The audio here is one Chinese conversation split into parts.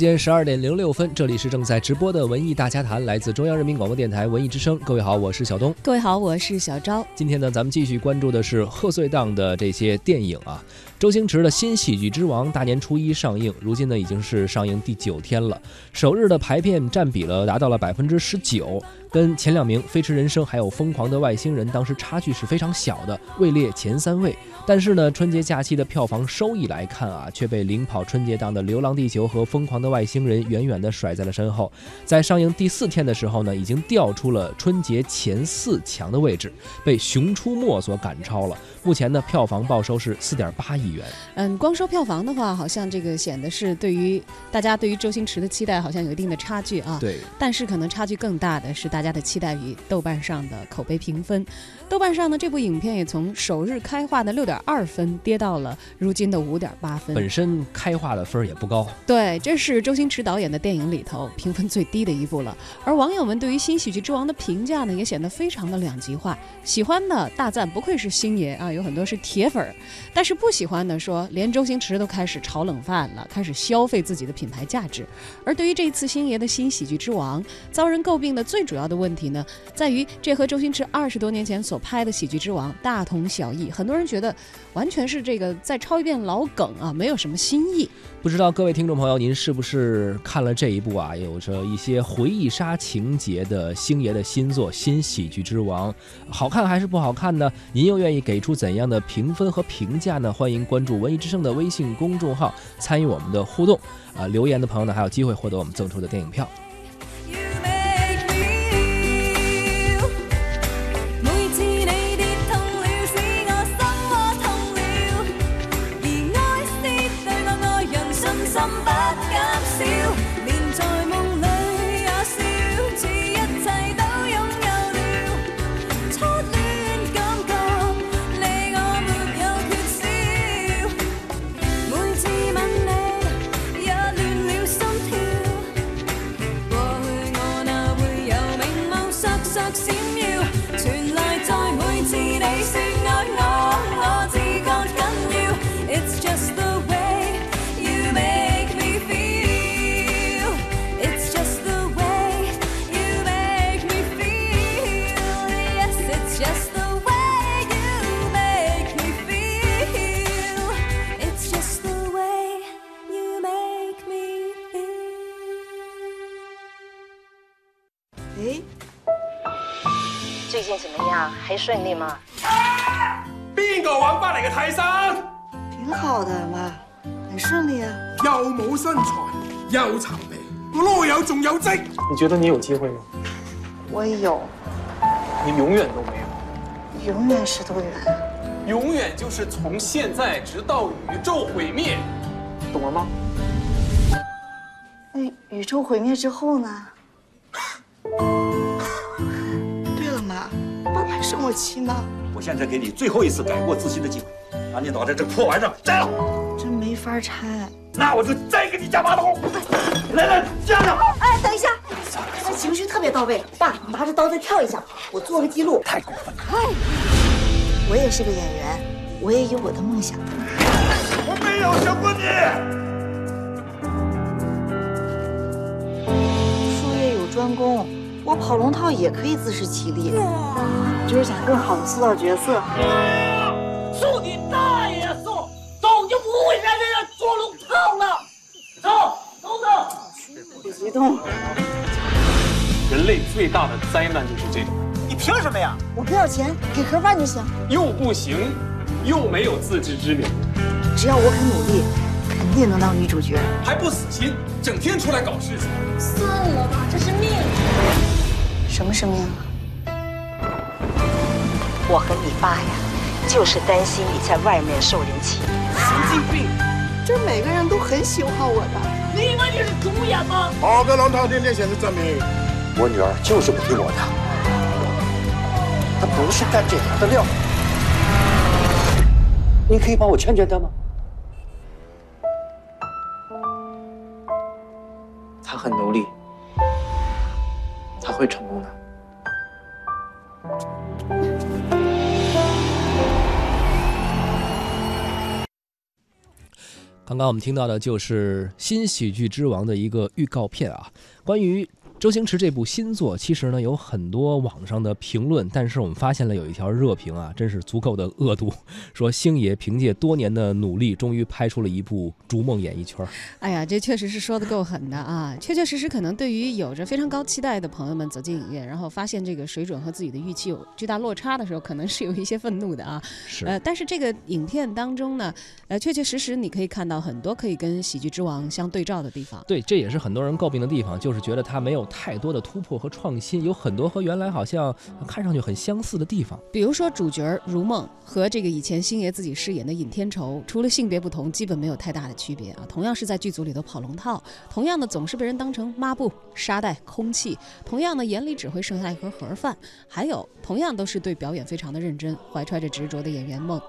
间十二点零六分，这里是正在直播的文艺大家谈，来自中央人民广播电台文艺之声。各位好，我是小东。各位好，我是小昭。今天呢，咱们继续关注的是贺岁档的这些电影啊。周星驰的新喜剧之王大年初一上映，如今呢已经是上映第九天了，首日的排片占比了达到了百分之十九，跟前两名《飞驰人生》还有《疯狂的外星人》当时差距是非常小的，位列前三位。但是呢，春节假期的票房收益来看啊，却被领跑春节档的《流浪地球》和《疯狂的外星人》远远的甩在了身后。在上映第四天的时候呢，已经掉出了春节前四强的位置，被《熊出没》所赶超了。目前呢，票房报收是四点八亿元。嗯，光说票房的话，好像这个显得是对于大家对于周星驰的期待好像有一定的差距啊。对。但是可能差距更大的是大家的期待与豆瓣上的口碑评分。豆瓣上呢，这部影片也从首日开画的六点二分跌到了如今的五点八分。本身开画的分儿也不高。对，这是周星驰导演的电影里头评分最低的一部了。而网友们对于新喜剧之王的评价呢，也显得非常的两极化。喜欢的大赞不愧是星爷啊，有很多是铁粉儿。但是不喜欢的说。连周星驰都开始炒冷饭了，开始消费自己的品牌价值。而对于这一次星爷的新喜剧之王，遭人诟病的最主要的问题呢，在于这和周星驰二十多年前所拍的喜剧之王大同小异。很多人觉得完全是这个再抄一遍老梗啊，没有什么新意。不知道各位听众朋友，您是不是看了这一部啊，有着一些回忆杀情节的星爷的新作《新喜剧之王》，好看还是不好看呢？您又愿意给出怎样的评分和评价呢？欢迎关注文艺之声的微信公众号，参与我们的互动。啊，留言的朋友呢，还有机会获得我们赠出的电影票。你觉得你有机会吗？我有。你永远都没有。永远是多远？永远就是从现在直到宇宙毁灭，懂了吗？那宇宙毁灭之后呢？对了，妈，爸还生我气吗？我现在给你最后一次改过自新的机会，把你脑袋这破玩意儿摘了。真没法拆。那我就再给你加把刀。来来，加上。哎，等一下，他情绪特别到位。爸，你拿着刀再跳一下，我做个记录。太过分了。嗨，我也是个演员，我也有我的梦想。我没有想过你。术业有专攻，我跑龙套也可以自食其力。就是想更好的塑造角色。送你大爷送，早就不会让人捉龙套了。走，走走。别激动。人类最大的灾难就是这种。你凭什么呀？我不要钱，给盒饭就行。又不行，又没有自知之明。只要我肯努力，肯定能当女主角。还不死心，整天出来搞事情。算了吧，这是命。什么生命啊？我和你爸呀，就是担心你在外面受人欺负。神经病！这每个人都很喜欢我的。你以为你是主演吗？好的龙套天天显示证明，我女儿就是不听我的，她不是干这行的料。你可以帮我劝劝她吗？她很努力，她会成功的。刚刚我们听到的就是新喜剧之王的一个预告片啊，关于。周星驰这部新作，其实呢有很多网上的评论，但是我们发现了有一条热评啊，真是足够的恶毒，说星爷凭借多年的努力，终于拍出了一部《逐梦演艺圈》。哎呀，这确实是说的够狠的啊！确确实实，可能对于有着非常高期待的朋友们走进影院，然后发现这个水准和自己的预期有巨大落差的时候，可能是有一些愤怒的啊。是。呃，但是这个影片当中呢，呃，确确实实你可以看到很多可以跟《喜剧之王》相对照的地方。对，这也是很多人诟病的地方，就是觉得他没有。太多的突破和创新，有很多和原来好像看上去很相似的地方。比如说主角如梦和这个以前星爷自己饰演的尹天仇，除了性别不同，基本没有太大的区别啊。同样是在剧组里头跑龙套，同样的总是被人当成抹布、沙袋、空气，同样的眼里只会剩下一盒盒饭，还有同样都是对表演非常的认真，怀揣着执着的演员梦。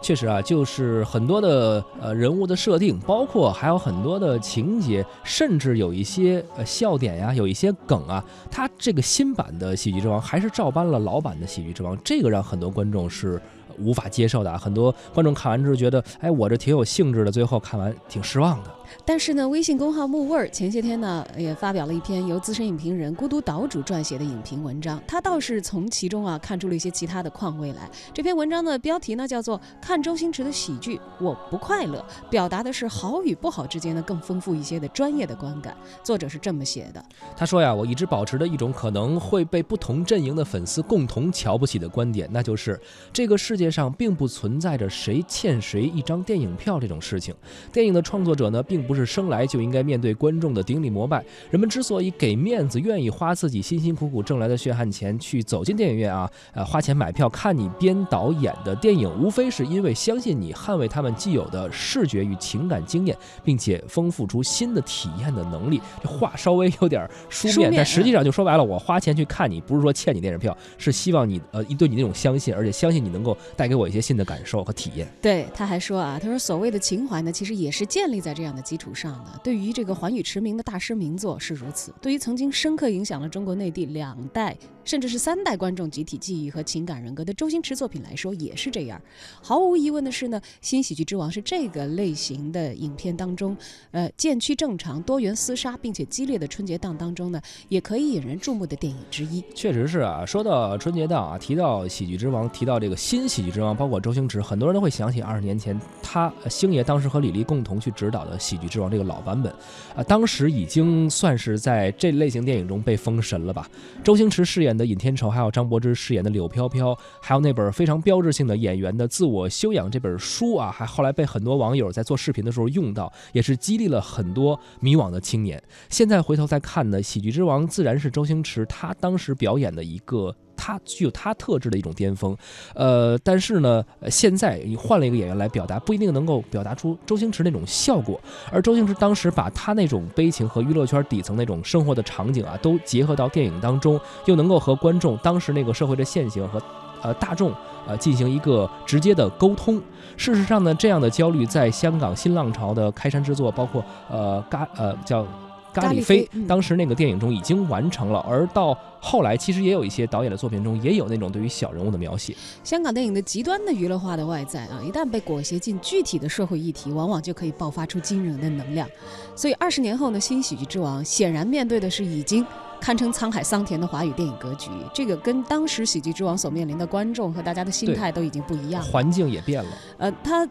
确实啊，就是很多的呃人物的设定，包括还有很多的情节，甚至有一些呃笑点呀，有一些梗啊，他这个新版的《喜剧之王》还是照搬了老版的《喜剧之王》，这个让很多观众是。无法接受的啊，很多观众看完之后觉得，哎，我这挺有兴致的，最后看完挺失望的。但是呢，微信公号木味儿前些天呢也发表了一篇由资深影评人孤独岛主撰写的影评文章，他倒是从其中啊看出了一些其他的况味来。这篇文章的标题呢叫做《看周星驰的喜剧我不快乐》，表达的是好与不好之间呢更丰富一些的专业的观感。作者是这么写的，他说呀，我一直保持着一种可能会被不同阵营的粉丝共同瞧不起的观点，那就是这个世界。上并不存在着谁欠谁一张电影票这种事情。电影的创作者呢，并不是生来就应该面对观众的顶礼膜拜。人们之所以给面子，愿意花自己辛辛苦苦挣来的血汗钱去走进电影院啊，呃，花钱买票看你编导演的电影，无非是因为相信你捍卫他们既有的视觉与情感经验，并且丰富出新的体验的能力。这话稍微有点书面，但实际上就说白了，我花钱去看你，不是说欠你电影票，是希望你呃，对你那种相信，而且相信你能够。带给我一些新的感受和体验。对，他还说啊，他说所谓的情怀呢，其实也是建立在这样的基础上的。对于这个寰宇驰名的大师名作是如此，对于曾经深刻影响了中国内地两代甚至是三代观众集体记忆和情感人格的周星驰作品来说也是这样。毫无疑问的是呢，《新喜剧之王》是这个类型的影片当中，呃，渐趋正常、多元厮杀并且激烈的春节档当中呢，也可以引人注目的电影之一。确实是啊，说到春节档啊，提到《喜剧之王》，提到这个新喜剧。之王包括周星驰，很多人都会想起二十年前他星爷当时和李丽共同去指导的《喜剧之王》这个老版本，啊，当时已经算是在这类型电影中被封神了吧？周星驰饰演演的尹天仇，还有张柏芝饰演的柳飘飘，还有那本非常标志性的演员的自我修养这本书啊，还后来被很多网友在做视频的时候用到，也是激励了很多迷惘的青年。现在回头再看呢，《喜剧之王》自然是周星驰他当时表演的一个。他具有他特质的一种巅峰，呃，但是呢，现在你换了一个演员来表达，不一定能够表达出周星驰那种效果。而周星驰当时把他那种悲情和娱乐圈底层那种生活的场景啊，都结合到电影当中，又能够和观众当时那个社会的现象和呃大众呃进行一个直接的沟通。事实上呢，这样的焦虑在香港新浪潮的开山之作，包括呃嘎呃叫。咖喱飞当时那个电影中已经完成了，而到后来其实也有一些导演的作品中也有那种对于小人物的描写。香港电影的极端的娱乐化的外在啊，一旦被裹挟进具体的社会议题，往往就可以爆发出惊人的能量。所以二十年后呢，新喜剧之王显然面对的是已经堪称沧海桑田的华语电影格局。这个跟当时喜剧之王所面临的观众和大家的心态都已经不一样，环境也变了。呃，他。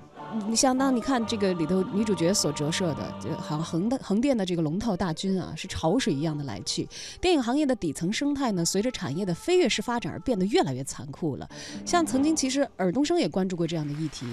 你相当你看这个里头女主角所折射的，就好像横的横店的这个龙套大军啊，是潮水一样的来去。电影行业的底层生态呢，随着产业的飞跃式发展而变得越来越残酷了。像曾经其实尔冬升也关注过这样的议题，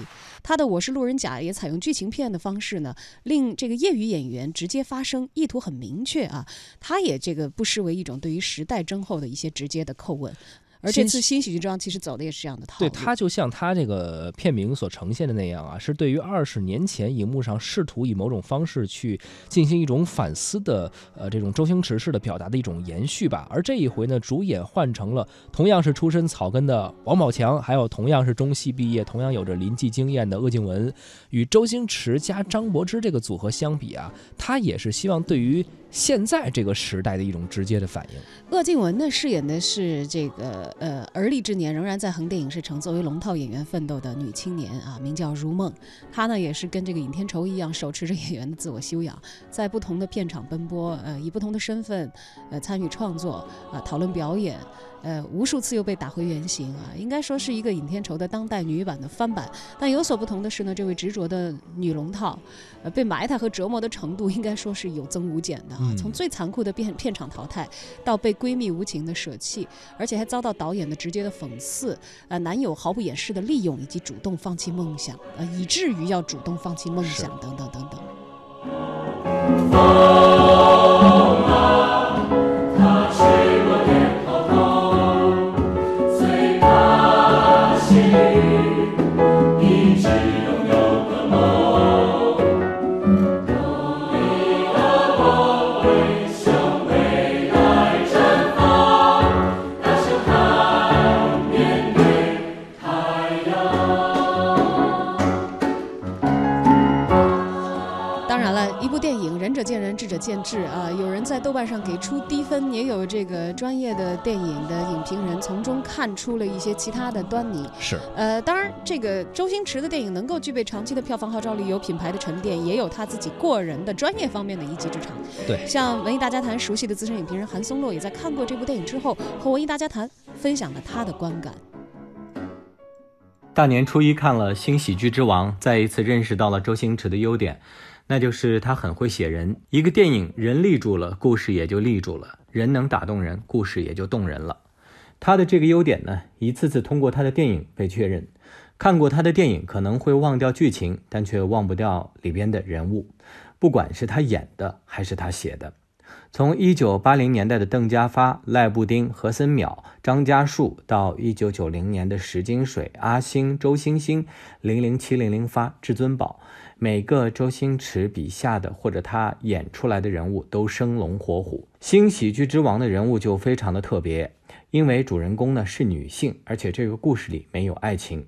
他的《我是路人甲》也采用剧情片的方式呢，令这个业余演员直接发声，意图很明确啊。他也这个不失为一种对于时代征候的一些直接的叩问。而这次新喜剧装其实走的也是这样的套路，对它就像它这个片名所呈现的那样啊，是对于二十年前荧幕上试图以某种方式去进行一种反思的，呃，这种周星驰式的表达的一种延续吧。而这一回呢，主演换成了同样是出身草根的王宝强，还有同样是中戏毕业、同样有着临济经验的鄂靖文，与周星驰加张柏芝这个组合相比啊，他也是希望对于现在这个时代的一种直接的反应。鄂靖文呢饰演的是这个。呃而立之年仍然在横店影视城作为龙套演员奋斗的女青年啊，名叫如梦。她呢也是跟这个尹天仇一样，手持着演员的自我修养，在不同的片场奔波，呃，以不同的身份呃参与创作啊，讨论表演。呃，无数次又被打回原形啊，应该说是一个尹天仇的当代女版的翻版。但有所不同的是呢，这位执着的女龙套，呃，被埋汰和折磨的程度应该说是有增无减的啊。从最残酷的片片场淘汰，到被闺蜜无情的舍弃，而且还遭到导演的直接的讽刺，呃，男友毫不掩饰的利用，以及主动放弃梦想，呃，以至于要主动放弃梦想等等等等。见智啊！有人在豆瓣上给出低分，也有这个专业的电影的影评人从中看出了一些其他的端倪。是，呃，当然，这个周星驰的电影能够具备长期的票房号召力，有品牌的沉淀，也有他自己过人的专业方面的一技之长。对，像文艺大家谈熟悉的资深影评人韩松洛，也在看过这部电影之后，和文艺大家谈分享了他的观感。大年初一看了《新喜剧之王》，再一次认识到了周星驰的优点。那就是他很会写人，一个电影人立住了，故事也就立住了，人能打动人，故事也就动人了。他的这个优点呢，一次次通过他的电影被确认。看过他的电影可能会忘掉剧情，但却忘不掉里边的人物，不管是他演的还是他写的。从一九八零年代的邓家发、赖布丁、何森淼、张家树，到一九九零年的石金水、阿星、周星星、零零七零零发、至尊宝。每个周星驰笔下的或者他演出来的人物都生龙活虎，新喜剧之王的人物就非常的特别，因为主人公呢是女性，而且这个故事里没有爱情。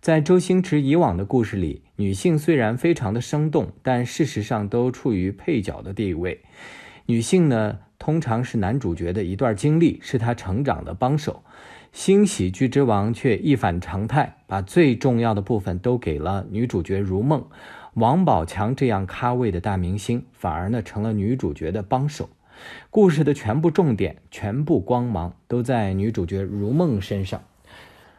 在周星驰以往的故事里，女性虽然非常的生动，但事实上都处于配角的地位。女性呢，通常是男主角的一段经历，是他成长的帮手。新喜剧之王却一反常态，把最重要的部分都给了女主角如梦。王宝强这样咖位的大明星，反而呢成了女主角的帮手。故事的全部重点、全部光芒都在女主角如梦身上。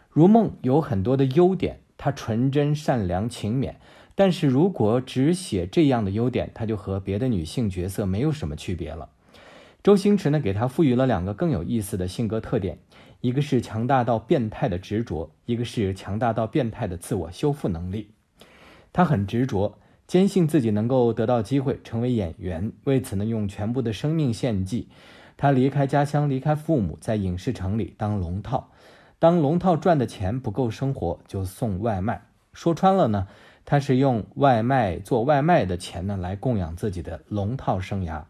如梦有很多的优点，她纯真、善良、勤勉。但是如果只写这样的优点，她就和别的女性角色没有什么区别了。周星驰呢给她赋予了两个更有意思的性格特点：一个是强大到变态的执着，一个是强大到变态的自我修复能力。他很执着，坚信自己能够得到机会成为演员，为此呢用全部的生命献祭。他离开家乡，离开父母，在影视城里当龙套。当龙套赚的钱不够生活，就送外卖。说穿了呢，他是用外卖做外卖的钱呢来供养自己的龙套生涯。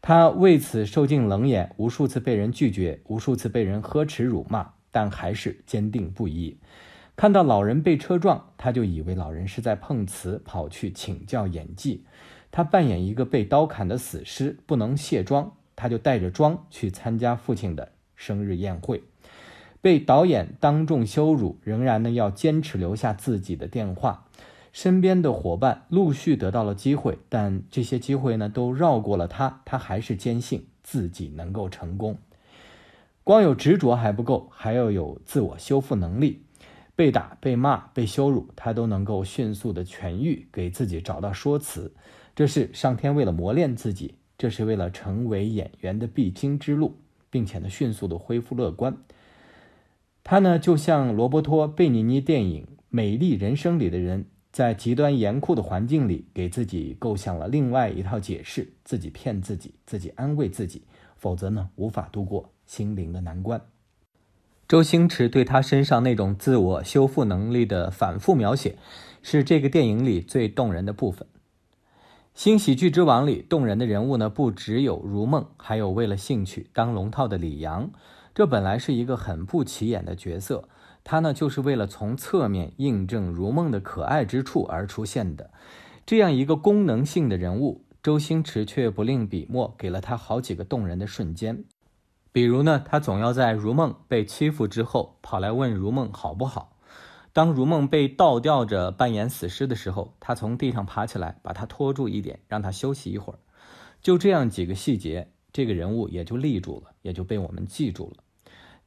他为此受尽冷眼，无数次被人拒绝，无数次被人呵斥辱骂，但还是坚定不移。看到老人被车撞，他就以为老人是在碰瓷，跑去请教演技。他扮演一个被刀砍的死尸，不能卸妆，他就带着妆去参加父亲的生日宴会。被导演当众羞辱，仍然呢要坚持留下自己的电话。身边的伙伴陆续得到了机会，但这些机会呢都绕过了他，他还是坚信自己能够成功。光有执着还不够，还要有自我修复能力。被打、被骂、被羞辱，他都能够迅速的痊愈，给自己找到说辞。这是上天为了磨练自己，这是为了成为演员的必经之路，并且呢，迅速的恢复乐观。他呢，就像罗伯托·贝尼尼电影《美丽人生》里的人，在极端严酷的环境里，给自己构想了另外一套解释，自己骗自己，自己安慰自己，否则呢，无法度过心灵的难关。周星驰对他身上那种自我修复能力的反复描写，是这个电影里最动人的部分。《新喜剧之王》里动人的人物呢，不只有如梦，还有为了兴趣当龙套的李阳。这本来是一个很不起眼的角色，他呢就是为了从侧面印证如梦的可爱之处而出现的。这样一个功能性的人物，周星驰却不吝笔墨，给了他好几个动人的瞬间。比如呢，他总要在如梦被欺负之后跑来问如梦好不好。当如梦被倒吊着扮演死尸的时候，他从地上爬起来，把他拖住一点，让他休息一会儿。就这样几个细节，这个人物也就立住了，也就被我们记住了。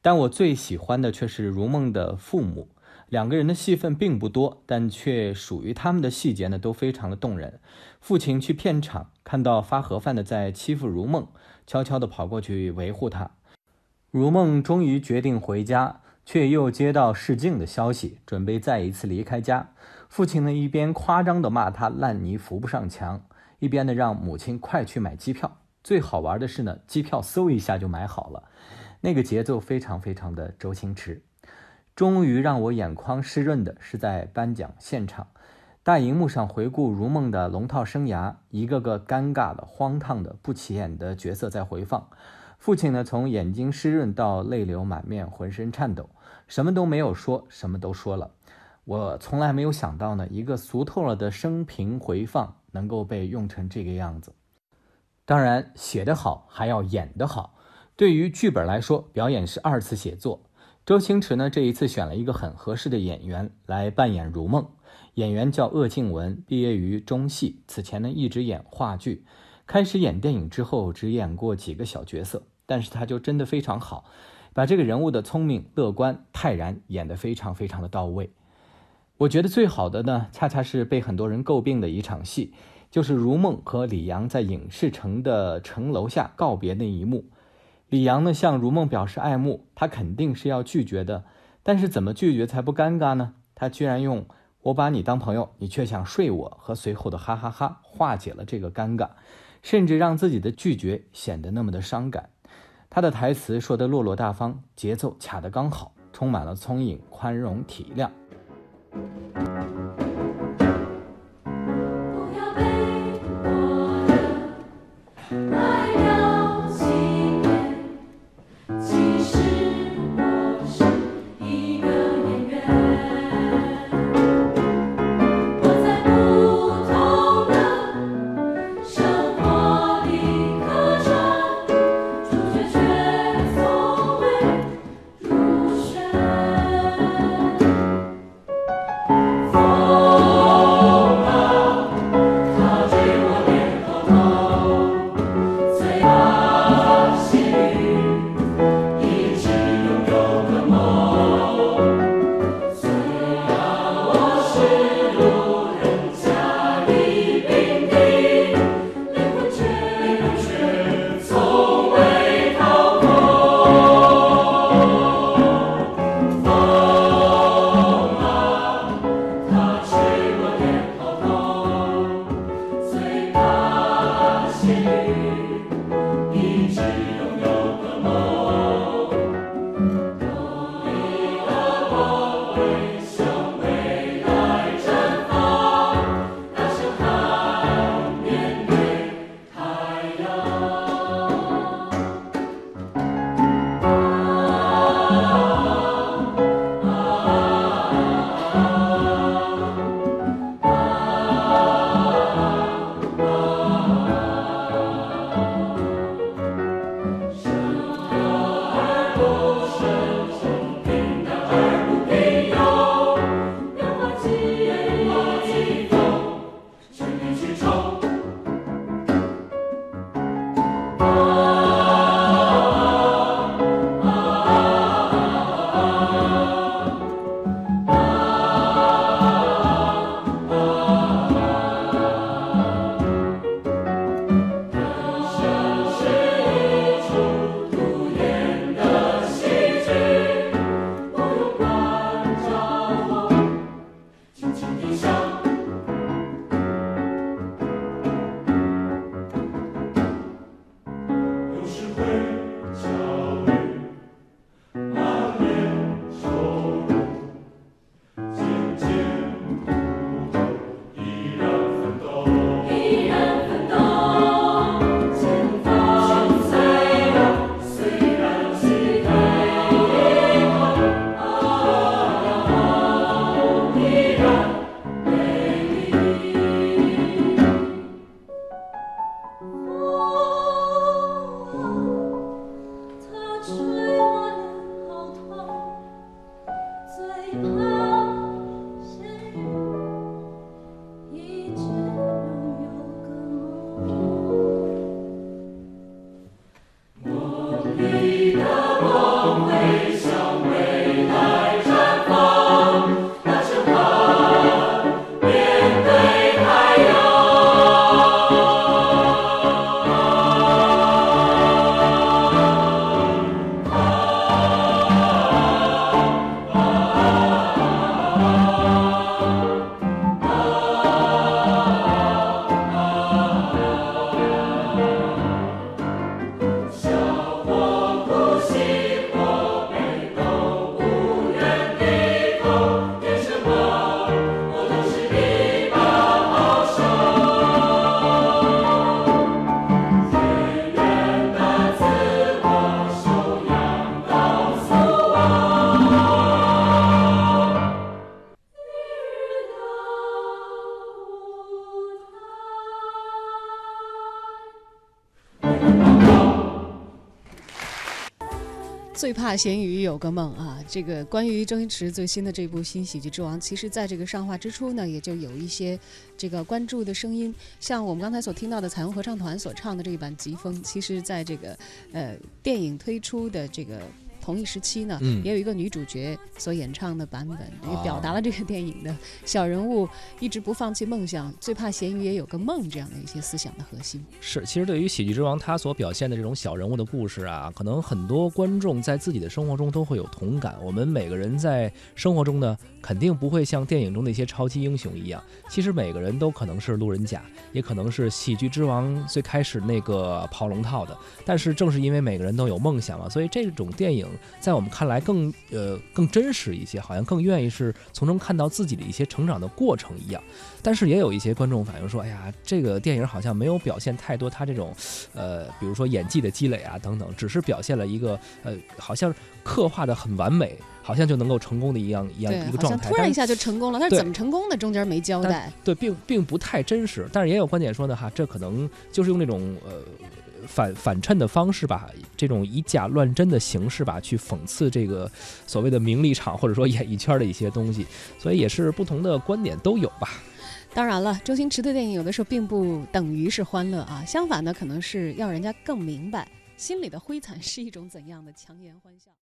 但我最喜欢的却是如梦的父母。两个人的戏份并不多，但却属于他们的细节呢，都非常的动人。父亲去片场，看到发盒饭的在欺负如梦，悄悄地跑过去维护他。如梦终于决定回家，却又接到试镜的消息，准备再一次离开家。父亲呢，一边夸张地骂他烂泥扶不上墙，一边呢让母亲快去买机票。最好玩的是呢，机票嗖一下就买好了，那个节奏非常非常的周星驰。终于让我眼眶湿润的是在颁奖现场，大荧幕上回顾如梦的龙套生涯，一个个尴尬的、荒唐的、不起眼的角色在回放。父亲呢，从眼睛湿润到泪流满面，浑身颤抖，什么都没有说，什么都说了。我从来没有想到呢，一个俗透了的生平回放能够被用成这个样子。当然，写得好还要演得好。对于剧本来说，表演是二次写作。周星驰呢，这一次选了一个很合适的演员来扮演如梦。演员叫鄂靖文，毕业于中戏，此前呢一直演话剧。开始演电影之后，只演过几个小角色，但是他就真的非常好，把这个人物的聪明、乐观、泰然演得非常非常的到位。我觉得最好的呢，恰恰是被很多人诟病的一场戏，就是如梦和李阳在影视城的城楼下告别那一幕。李阳呢向如梦表示爱慕，他肯定是要拒绝的，但是怎么拒绝才不尴尬呢？他居然用“我把你当朋友，你却想睡我”和随后的哈哈哈化解了这个尴尬，甚至让自己的拒绝显得那么的伤感。他的台词说得落落大方，节奏卡得刚好，充满了聪颖、宽容、体谅。咸鱼有个梦啊！这个关于周星驰最新的这部新喜剧之王，其实在这个上画之初呢，也就有一些这个关注的声音。像我们刚才所听到的彩虹合唱团所唱的这一版《疾风》，其实在这个呃电影推出的这个。同一时期呢，也有一个女主角所演唱的版本，也表达了这个电影的小人物一直不放弃梦想，最怕咸鱼也有个梦这样的一些思想的核心。是，其实对于喜剧之王他所表现的这种小人物的故事啊，可能很多观众在自己的生活中都会有同感。我们每个人在生活中呢，肯定不会像电影中那些超级英雄一样，其实每个人都可能是路人甲，也可能是喜剧之王最开始那个跑龙套的。但是正是因为每个人都有梦想嘛，所以这种电影。在我们看来更呃更真实一些，好像更愿意是从中看到自己的一些成长的过程一样。但是也有一些观众反映说，哎呀，这个电影好像没有表现太多他这种，呃，比如说演技的积累啊等等，只是表现了一个呃，好像刻画的很完美，好像就能够成功的一样一样一个状态。突然一下就成功了，他是怎么成功的？中间没交代。对，并并不太真实。但是也有观点说呢，哈，这可能就是用那种呃。反反衬的方式吧，这种以假乱真的形式吧，去讽刺这个所谓的名利场或者说演艺圈的一些东西，所以也是不同的观点都有吧。当然了，周星驰的电影有的时候并不等于是欢乐啊，相反呢，可能是要人家更明白心里的灰惨是一种怎样的强颜欢笑。